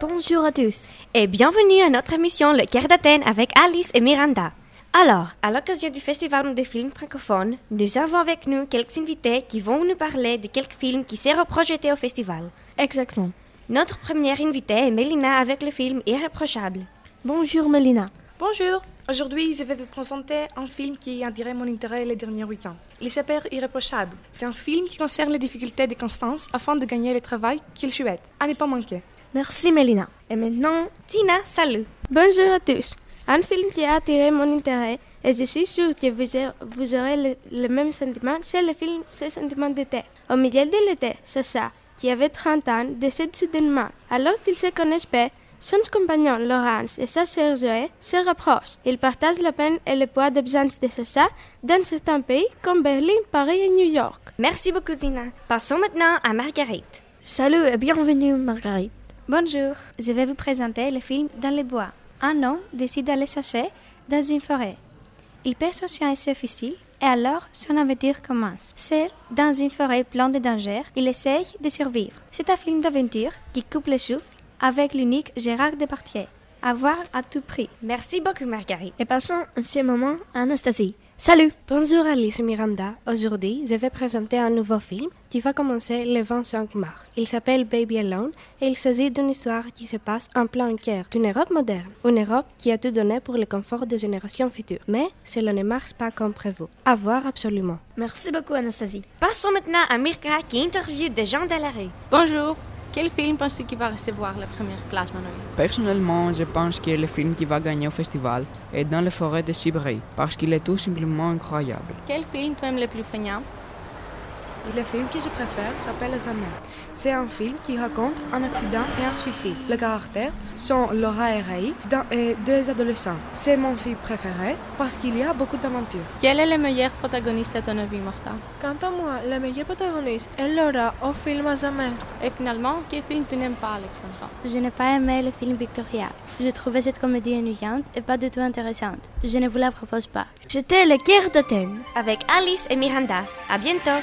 Bonjour à tous. Et bienvenue à notre émission Le Cœur d'Athènes avec Alice et Miranda. Alors, à l'occasion du Festival des films francophones, nous avons avec nous quelques invités qui vont nous parler de quelques films qui seront projetés au festival. Exactement. Notre première invitée est Mélina avec le film Irréprochable. Bonjour Mélina. Bonjour. Aujourd'hui, je vais vous présenter un film qui a attiré mon intérêt les derniers week-ends. Il s'appelle Irréprochable. C'est un film qui concerne les difficultés de Constance afin de gagner le travail qu'il souhaite. À ne pas manquer. Merci Mélina. Et maintenant, Tina, salut. Bonjour à tous. Un film qui a attiré mon intérêt et je suis sûre que vous, aurez le, le, même sentiment, c'est le film Ce sentiment d'été. Au milieu de l'été, Sacha, qui avait 30 ans, décède soudainement. Alors qu'ils se connaissent pas, son compagnon Laurence et sa sœur Zoé se rapprochent. Ils partagent la peine et le poids d'absence de Sacha dans certains pays comme Berlin, Paris et New York. Merci beaucoup, Tina. Passons maintenant à Marguerite. Salut et bienvenue, Marguerite. Bonjour, je vais vous présenter le film Dans les bois. Un homme décide d'aller chercher dans une forêt. Il perd son chien et ses fusils, et alors son aventure commence. Seul, dans une forêt pleine de dangers, il essaye de survivre. C'est un film d'aventure qui coupe le souffle avec l'unique Gérard Depardieu. À voir à tout prix. Merci beaucoup, Marguerite. Et passons en ce moment à Anastasie. Salut Bonjour Alice et Miranda. Aujourd'hui, je vais présenter un nouveau film qui va commencer le 25 mars. Il s'appelle Baby Alone et il s'agit d'une histoire qui se passe en plein cœur d'une Europe moderne. Une Europe qui a tout donné pour le confort des générations futures. Mais cela ne marche pas comme prévu. À voir absolument. Merci beaucoup Anastasie. Passons maintenant à Mirka qui interviewe des gens de la rue. Bonjour quel film penses-tu qui va recevoir la première place, Manuel Personnellement, je pense que le film qui va gagner au festival est Dans les forêts de Sibérie, parce qu'il est tout simplement incroyable. Quel film tu aimes le plus feignant le film que je préfère s'appelle Les Amers. C'est un film qui raconte un accident et un suicide. Les caractères sont Laura et Ray, deux adolescents. C'est mon film préféré parce qu'il y a beaucoup d'aventures. Quel est le meilleur protagoniste à ton avis, Martha Quant à moi, le meilleur protagoniste est Laura au film Les Amers. Et finalement, quel film tu n'aimes pas, Alexandra? Je n'ai pas aimé le film Victoria. Je trouvais cette comédie ennuyante et pas du tout intéressante. Je ne vous la propose pas. J'étais le cœur d'Athènes avec Alice et Miranda. À bientôt.